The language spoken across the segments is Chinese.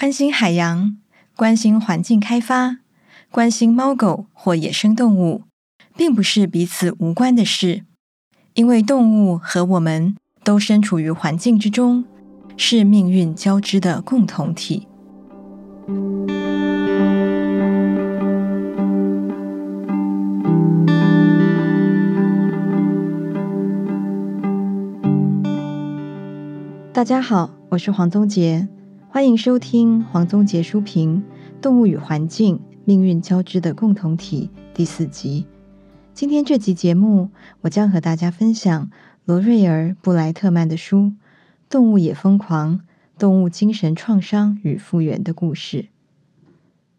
关心海洋，关心环境开发，关心猫狗或野生动物，并不是彼此无关的事，因为动物和我们都身处于环境之中，是命运交织的共同体。大家好，我是黄宗杰。欢迎收听黄宗杰书评《动物与环境：命运交织的共同体》第四集。今天这集节目，我将和大家分享罗瑞尔·布莱特曼的书《动物也疯狂：动物精神创伤与复原的故事》。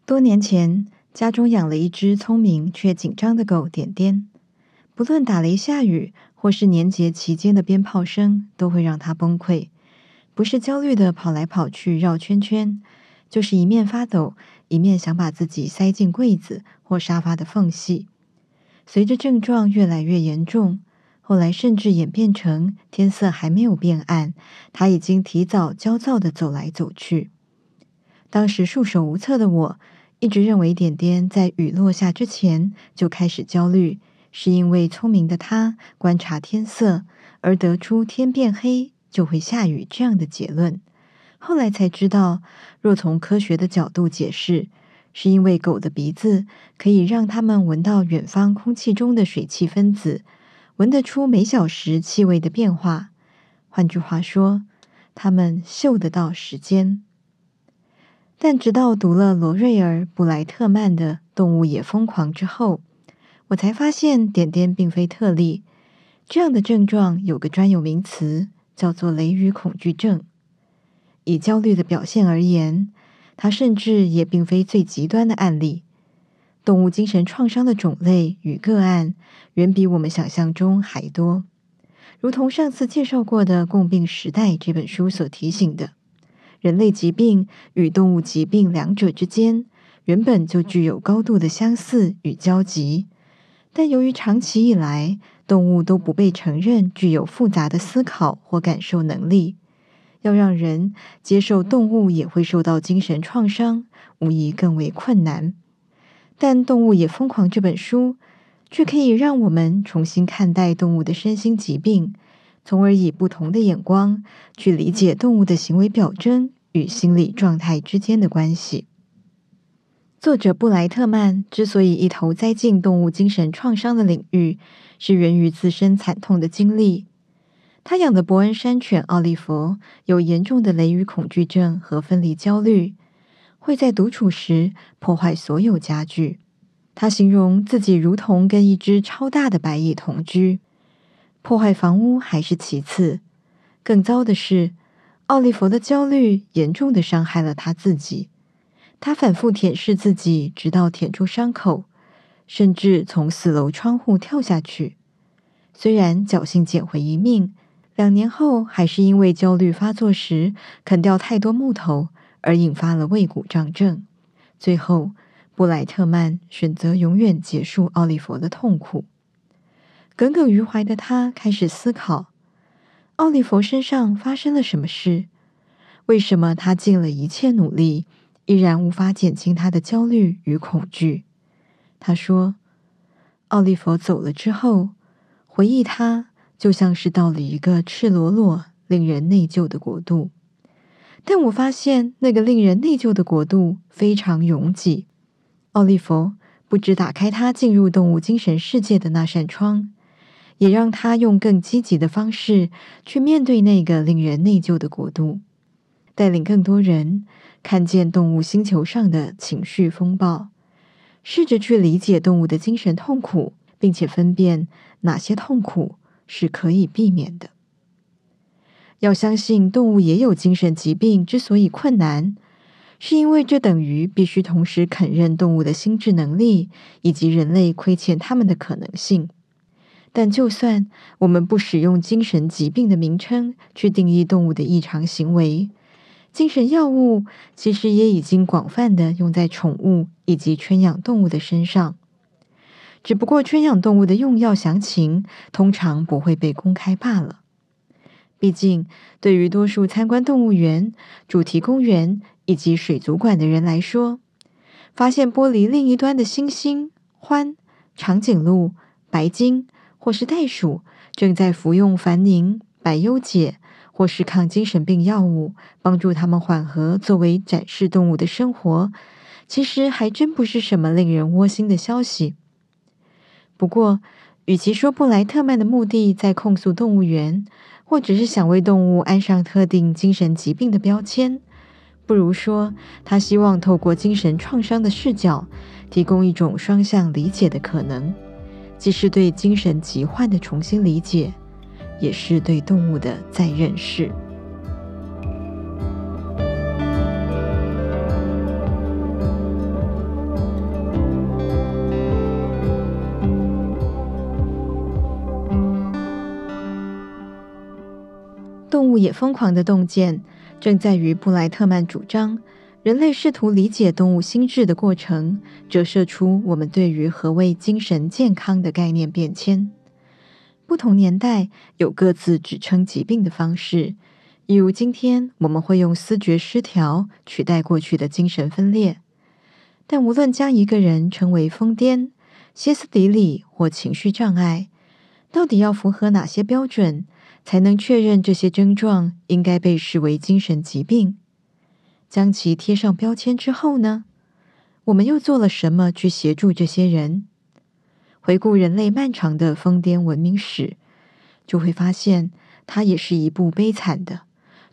多年前，家中养了一只聪明却紧张的狗点点，不论打雷下雨，或是年节期间的鞭炮声，都会让它崩溃。不是焦虑的跑来跑去绕圈圈，就是一面发抖，一面想把自己塞进柜子或沙发的缝隙。随着症状越来越严重，后来甚至演变成天色还没有变暗，他已经提早焦躁地走来走去。当时束手无策的我，一直认为点点在雨落下之前就开始焦虑，是因为聪明的他观察天色而得出天变黑，就会下雨这样的结论，后来才知道，若从科学的角度解释，是因为狗的鼻子可以让它们闻到远方空气中的水汽分子，闻得出每小时气味的变化。换句话说，它们嗅得到时间。但直到读了罗瑞尔·布莱特曼的《动物也疯狂》之后，我才发现点点并非特例，这样的症状有个专有名词。叫做雷雨恐惧症。以焦虑的表现而言，它甚至也并非最极端的案例。动物精神创伤的种类与个案远比我们想象中还多。如同上次介绍过的《共病时代》这本书所提醒的，人类疾病与动物疾病两者之间原本就具有高度的相似与交集，但由于长期以来，动物都不被承认具有复杂的思考或感受能力，要让人接受动物也会受到精神创伤，无疑更为困难。但《动物也疯狂》这本书，却可以让我们重新看待动物的身心疾病，从而以不同的眼光去理解动物的行为表征与心理状态之间的关系。作者布莱特曼之所以一头栽进动物精神创伤的领域，是源于自身惨痛的经历。他养的伯恩山犬奥利弗有严重的雷雨恐惧症和分离焦虑，会在独处时破坏所有家具。他形容自己如同跟一只超大的白蚁同居。破坏房屋还是其次，更糟的是，奥利弗的焦虑严重的伤害了他自己。他反复舔舐自己，直到舔出伤口。甚至从四楼窗户跳下去，虽然侥幸捡回一命，两年后还是因为焦虑发作时啃掉太多木头而引发了胃鼓胀症。最后，布莱特曼选择永远结束奥利弗的痛苦。耿耿于怀的他开始思考：奥利弗身上发生了什么事？为什么他尽了一切努力，依然无法减轻他的焦虑与恐惧？他说：“奥利弗走了之后，回忆他就像是到了一个赤裸裸、令人内疚的国度。但我发现那个令人内疚的国度非常拥挤。奥利弗不止打开他进入动物精神世界的那扇窗，也让他用更积极的方式去面对那个令人内疚的国度，带领更多人看见动物星球上的情绪风暴。”试着去理解动物的精神痛苦，并且分辨哪些痛苦是可以避免的。要相信动物也有精神疾病，之所以困难，是因为这等于必须同时肯认动物的心智能力以及人类亏欠他们的可能性。但就算我们不使用精神疾病的名称去定义动物的异常行为，精神药物其实也已经广泛的用在宠物以及圈养动物的身上，只不过圈养动物的用药详情通常不会被公开罢了。毕竟，对于多数参观动物园、主题公园以及水族馆的人来说，发现玻璃另一端的猩猩、獾、长颈鹿、白鲸或是袋鼠正在服用凡宁、百优解或是抗精神病药物，帮助他们缓和作为展示动物的生活，其实还真不是什么令人窝心的消息。不过，与其说布莱特曼的目的在控诉动物园，或者是想为动物安上特定精神疾病的标签，不如说他希望透过精神创伤的视角，提供一种双向理解的可能，既是对精神疾患的重新理解，也是对动物的再认识。动物也疯狂的洞见，正在于布莱特曼主张，人类试图理解动物心智的过程，折射出我们对于何谓精神健康的概念变迁。不同年代有各自指称疾病的方式，例如今天我们会用思觉失调取代过去的精神分裂。但无论将一个人称为疯癫、歇斯底里或情绪障碍，到底要符合哪些标准，才能确认这些症状应该被视为精神疾病。将其贴上标签之后呢？我们又做了什么去协助这些人？回顾人类漫长的疯癫文明史，就会发现它也是一部悲惨的、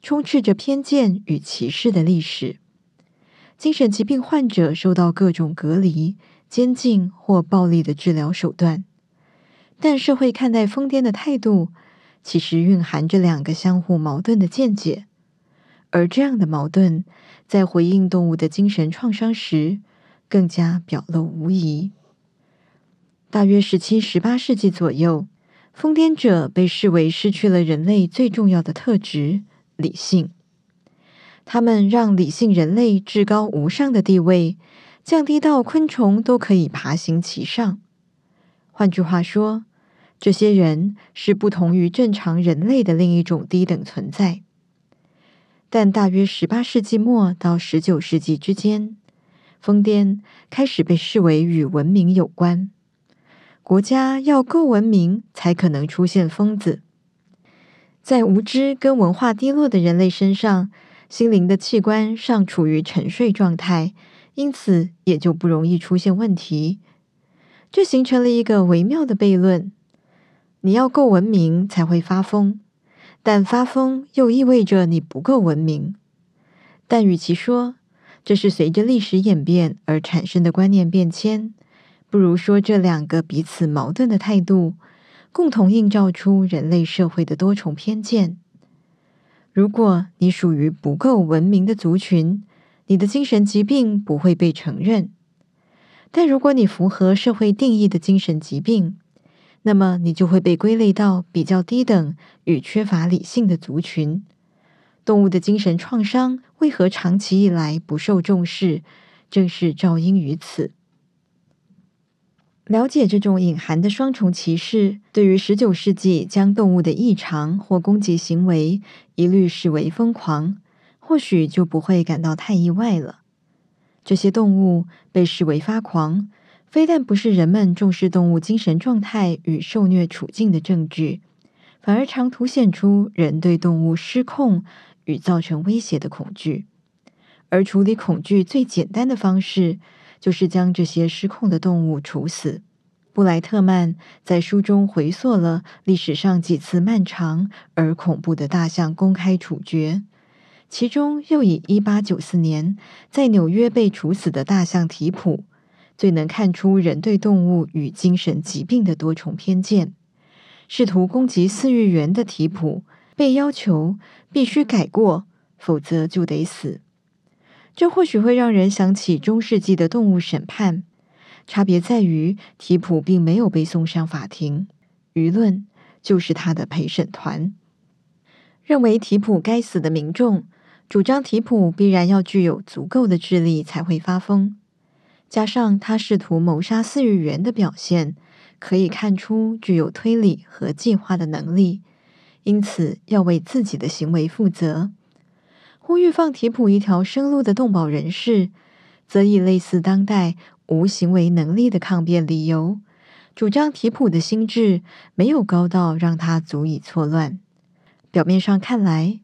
充斥着偏见与歧视的历史。精神疾病患者受到各种隔离、监禁或暴力的治疗手段，但社会看待疯癫的态度，其实蕴含着两个相互矛盾的见解，而这样的矛盾在回应动物的精神创伤时，更加表露无遗。大约十七、十八世纪左右，疯癫者被视为失去了人类最重要的特质——理性。他们让理性人类至高无上的地位降低到昆虫都可以爬行其上。换句话说，这些人是不同于正常人类的另一种低等存在，但大约十八世纪末到十九世纪之间，疯癫开始被视为与文明有关。国家要够文明，才可能出现疯子。在无知跟文化低落的人类身上，心灵的器官尚处于沉睡状态，因此也就不容易出现问题。这形成了一个微妙的悖论。你要够文明才会发疯，但发疯又意味着你不够文明。但与其说这是随着历史演变而产生的观念变迁，不如说这两个彼此矛盾的态度，共同映照出人类社会的多重偏见。如果你属于不够文明的族群，你的精神疾病不会被承认；但如果你符合社会定义的精神疾病，那么你就会被归类到比较低等与缺乏理性的族群。动物的精神创伤为何长期以来不受重视？正是肇因于此。了解这种隐含的双重歧视，对于十九世纪将动物的异常或攻击行为一律视为疯狂，或许就不会感到太意外了。这些动物被视为发狂。非但不是人们重视动物精神状态与受虐处境的证据，反而常凸显出人对动物失控与造成威胁的恐惧。而处理恐惧最简单的方式，就是将这些失控的动物处死。布莱特曼在书中回溯了历史上几次漫长而恐怖的大象公开处决，其中又以一八九四年在纽约被处死的大象提普。最能看出人对动物与精神疾病的多重偏见。试图攻击饲育员的提普被要求必须改过，否则就得死。这或许会让人想起中世纪的动物审判，差别在于提普并没有被送上法庭，舆论就是他的陪审团。认为提普该死的民众主张提普必然要具有足够的智力才会发疯。加上他试图谋杀饲养员的表现，可以看出具有推理和计划的能力，因此要为自己的行为负责。呼吁放提普一条生路的动保人士，则以类似当代无行为能力的抗辩理由，主张提普的心智没有高到让他足以错乱。表面上看来，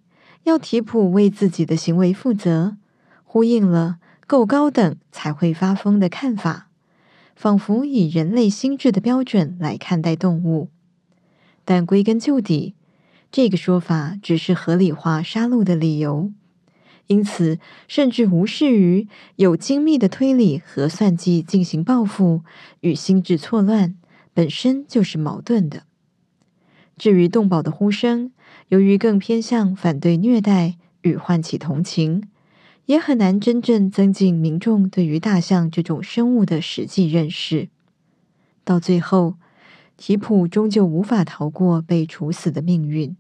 要提普为自己的行为负责，呼应了够高等才会发疯的看法，仿佛以人类心智的标准来看待动物。但归根究底，这个说法只是合理化杀戮的理由。因此，甚至无视于有精密的推理和算计进行报复与心智错乱本身就是矛盾的。至于动保的呼声，由于更偏向反对虐待与唤起同情，也很难真正增进民众对于大象这种生物的实际认识。到最后，提普终究无法逃过被处死的命运，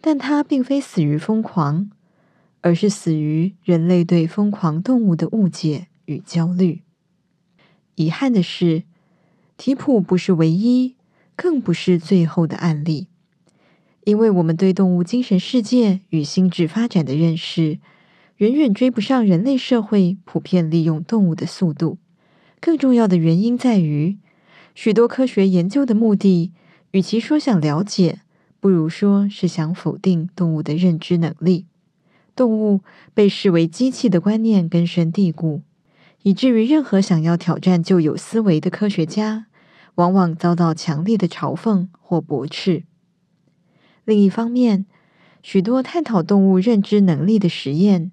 但他并非死于疯狂。而是死于人类对疯狂动物的误解与焦虑。遗憾的是，提普不是唯一，更不是最后的案例，因为我们对动物精神世界与心智发展的认识，远远追不上人类社会普遍利用动物的速度。更重要的原因在于，许多科学研究的目的，与其说想了解，不如说是想否定动物的认知能力。动物被视为机器的观念根深蒂固，以至于任何想要挑战旧有思维的科学家，往往遭到强烈的嘲讽或驳斥。另一方面，许多探讨动物认知能力的实验，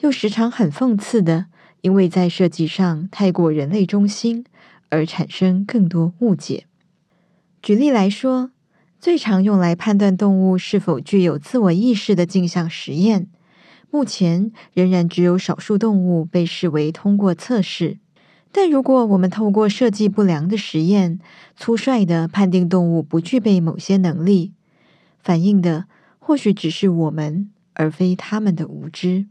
又时常很讽刺的，因为在设计上太过人类中心，而产生更多误解。举例来说，最常用来判断动物是否具有自我意识的镜像实验。目前仍然只有少数动物被视为通过测试，但如果我们透过设计不良的实验，粗率地判定动物不具备某些能力，反映的或许只是我们，而非他们的无知。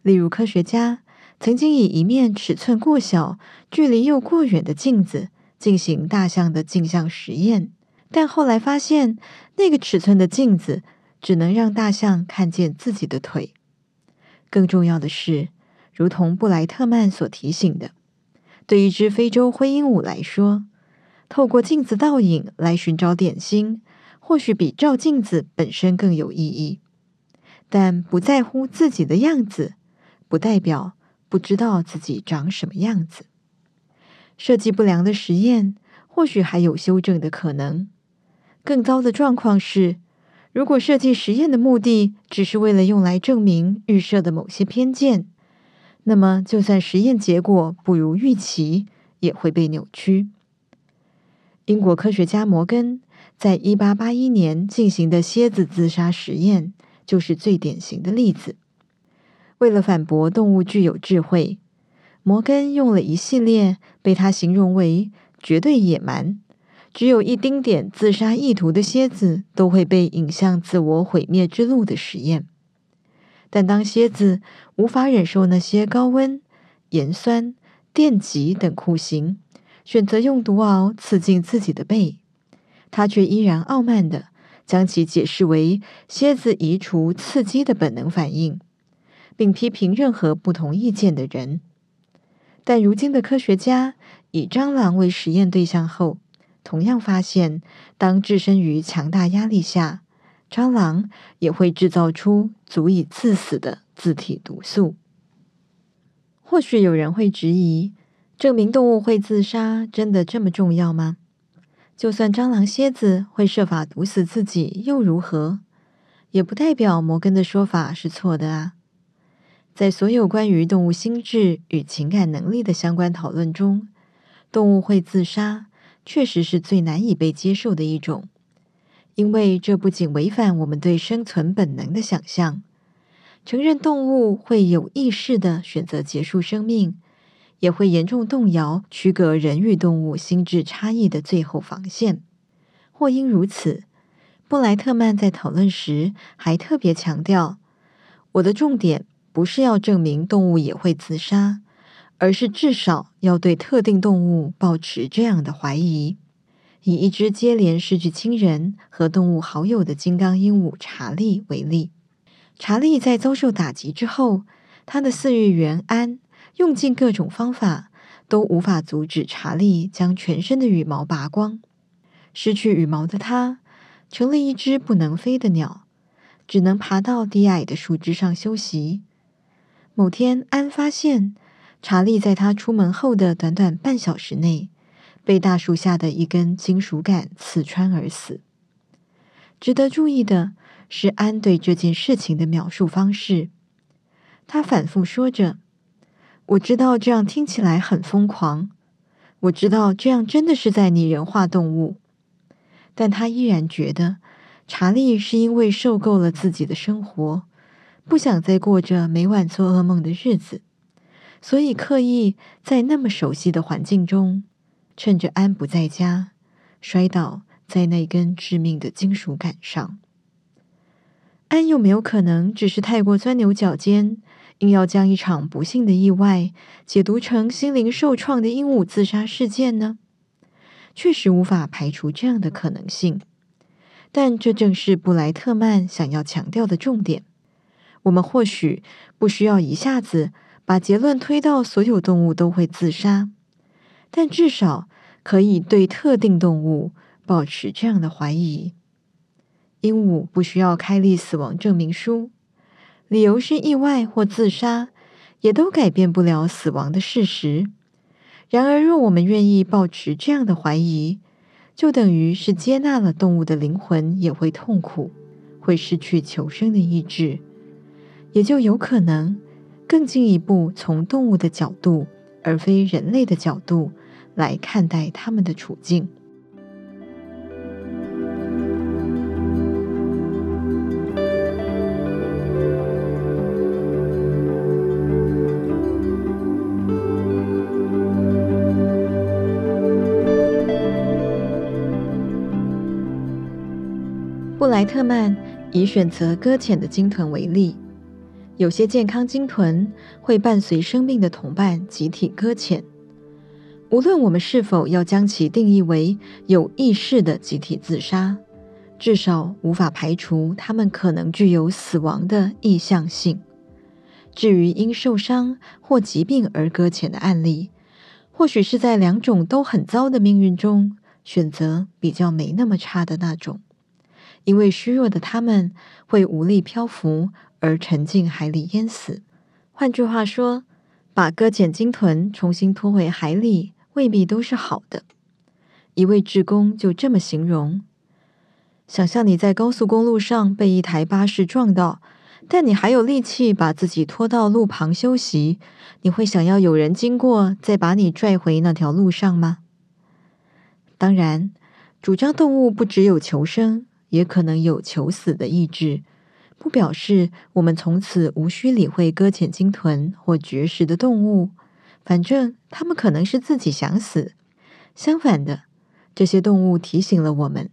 例如，科学家曾经以一面尺寸过小、距离又过远的镜子进行大象的镜像实验，但后来发现，那个尺寸的镜子只能让大象看见自己的腿。更重要的是，如同布莱特曼所提醒的，对一只非洲灰鹦鹉来说，透过镜子倒影来寻找点心，或许比照镜子本身更有意义。但不在乎自己的样子，不代表不知道自己长什么样子。设计不良的实验，或许还有修正的可能。更糟的状况是，如果设计实验的目的只是为了用来证明预设的某些偏见，那么就算实验结果不如预期，也会被扭曲。英国科学家摩根在一八八一年进行的蝎子自杀实验就是最典型的例子。为了反驳动物具有智慧，摩根用了一系列被他形容为绝对野蛮。只有一丁点自杀意图的蝎子都会被引向自我毁灭之路的实验，但当蝎子无法忍受那些高温、盐酸、电极等酷刑，选择用毒螯刺进自己的背，他却依然傲慢地将其解释为蝎子移除刺激的本能反应，并批评任何不同意见的人。但如今的科学家以蟑螂为实验对象后，同样发现，当置身于强大压力下，蟑螂也会制造出足以致死的自体毒素。或许有人会质疑：证明动物会自杀真的这么重要吗？就算蟑螂、蝎子会设法毒死自己，又如何？也不代表摩根的说法是错的啊！在所有关于动物心智与情感能力的相关讨论中，动物会自杀。确实是最难以被接受的一种，因为这不仅违反我们对生存本能的想象，承认动物会有意识的选择结束生命，也会严重动摇区隔人与动物心智差异的最后防线。或因如此，布莱特曼在讨论时还特别强调：我的重点不是要证明动物也会自杀。而是至少要对特定动物保持这样的怀疑。以一只接连失去亲人和动物好友的金刚鹦鹉查理为例，查理在遭受打击之后，他的饲育员安用尽各种方法，都无法阻止查理将全身的羽毛拔光。失去羽毛的他，成了一只不能飞的鸟，只能爬到低矮的树枝上休息。某天，安发现查理在他出门后的短短半小时内，被大树下的一根金属杆刺穿而死。值得注意的是，安对这件事情的描述方式。他反复说着：“我知道这样听起来很疯狂，我知道这样真的是在拟人化动物。”但他依然觉得，查理是因为受够了自己的生活，不想再过着每晚做噩梦的日子，所以刻意在那么熟悉的环境中，趁着安不在家，摔倒在那根致命的金属杆上。安有没有可能只是太过钻牛角尖，硬要将一场不幸的意外解读成心灵受创的鹦鹉自杀事件呢？确实无法排除这样的可能性，但这正是布莱特曼想要强调的重点。我们或许不需要一下子把结论推到所有动物都会自杀，但至少可以对特定动物保持这样的怀疑。鹦鹉不需要开立死亡证明书，理由是意外或自杀，也都改变不了死亡的事实。然而，若我们愿意保持这样的怀疑，就等于是接纳了动物的灵魂也会痛苦，会失去求生的意志，也就有可能更进一步从动物的角度，而非人类的角度来看待他们的处境。布莱特曼以选择搁浅的鲸豚为例，有些健康鲸豚会伴随生命的同伴集体搁浅。无论我们是否要将其定义为有意识的集体自杀，至少无法排除它们可能具有死亡的意向性。至于因受伤或疾病而搁浅的案例，或许是在两种都很糟的命运中选择比较没那么差的那种。因为虚弱的他们会无力漂浮而沉进海里淹死。换句话说，把搁浅鲸豚重新拖回海里未必都是好的。一位志工就这么形容：想象你在高速公路上被一台巴士撞到，但你还有力气把自己拖到路旁休息，你会想要有人经过再把你拽回那条路上吗？当然，主张动物不只有求生。也可能有求死的意志，不表示我们从此无需理会搁浅鲸豚或绝食的动物。反正它们可能是自己想死。相反的，这些动物提醒了我们：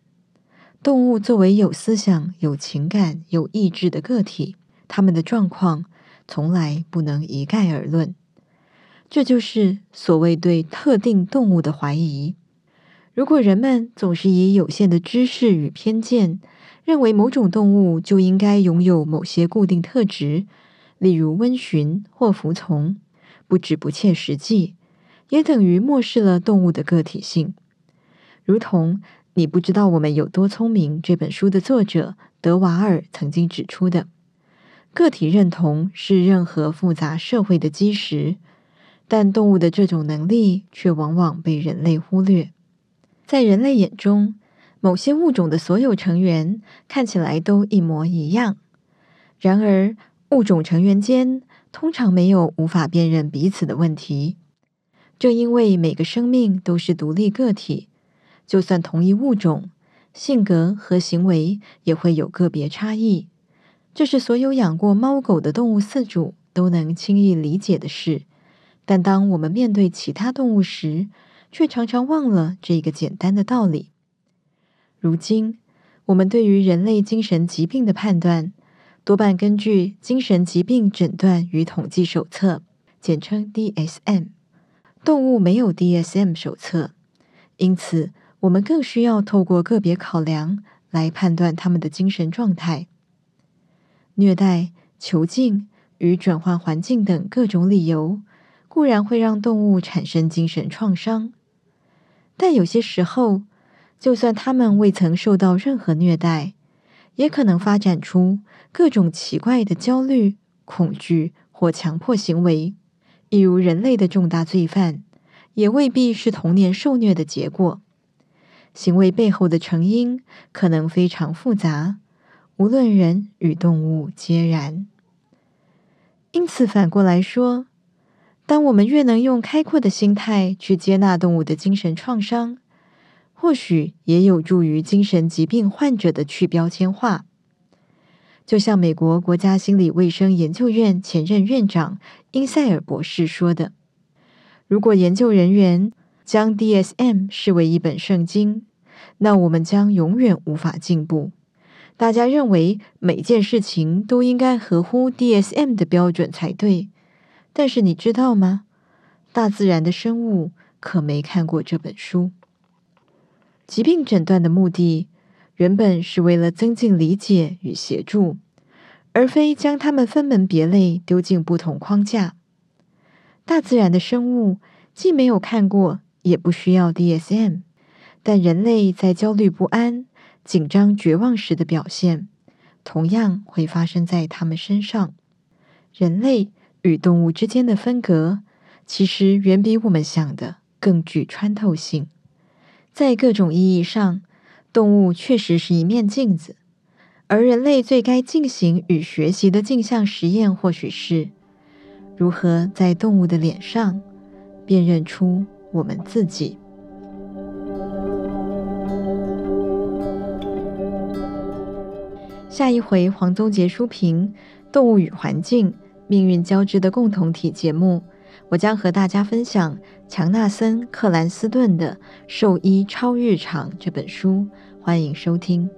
动物作为有思想、有情感、有意志的个体，它们的状况从来不能一概而论。这就是所谓对特定动物的怀疑。如果人们总是以有限的知识与偏见，认为某种动物就应该拥有某些固定特质，例如温驯或服从，不只不切实际，也等于漠视了动物的个体性。如同《你不知道我们有多聪明》这本书的作者德瓦尔曾经指出的，个体认同是任何复杂社会的基石，但动物的这种能力却往往被人类忽略。在人类眼中，某些物种的所有成员看起来都一模一样。然而，物种成员间通常没有无法辨认彼此的问题。正因为每个生命都是独立个体，就算同一物种，性格和行为也会有个别差异。这是所有养过猫狗的动物饲主都能轻易理解的事。但当我们面对其他动物时，却常常忘了这个简单的道理。如今，我们对于人类精神疾病的判断，多半根据《精神疾病诊断与统计手册》，简称 DSM。动物没有 DSM 手册，因此我们更需要透过个别考量来判断它们的精神状态。虐待、囚禁与转换环境等各种理由，固然会让动物产生精神创伤，但有些时候，就算他们未曾受到任何虐待，也可能发展出各种奇怪的焦虑、恐惧或强迫行为。例如，人类的重大罪犯，也未必是童年受虐的结果。行为背后的成因可能非常复杂，无论人与动物皆然。因此，反过来说，当我们越能用开阔的心态去接纳动物的精神创伤，或许也有助于精神疾病患者的去标签化。就像美国国家心理卫生研究院前任院长因塞尔博士说的：“如果研究人员将 DSM 视为一本圣经，那我们将永远无法进步。大家认为每件事情都应该合乎 DSM 的标准才对，但是你知道吗？大自然的生物可没看过这本书。疾病诊断的目的。”原本是为了增进理解与协助，而非将它们分门别类丢进不同框架。大自然的生物既没有看过，也不需要 DSM，但人类在焦虑不安、紧张绝望时的表现，同样会发生在他们身上。人类与动物之间的分隔，其实远比我们想的更具穿透性，在各种意义上。动物确实是一面镜子，而人类最该进行与学习的镜像实验，或许是如何在动物的脸上辨认出我们自己。下一回黄宗杰书评《动物与环境：命运交织的共同体》节目，我将和大家分享强纳森·克兰斯顿的《兽医超日常》这本书。欢迎收听。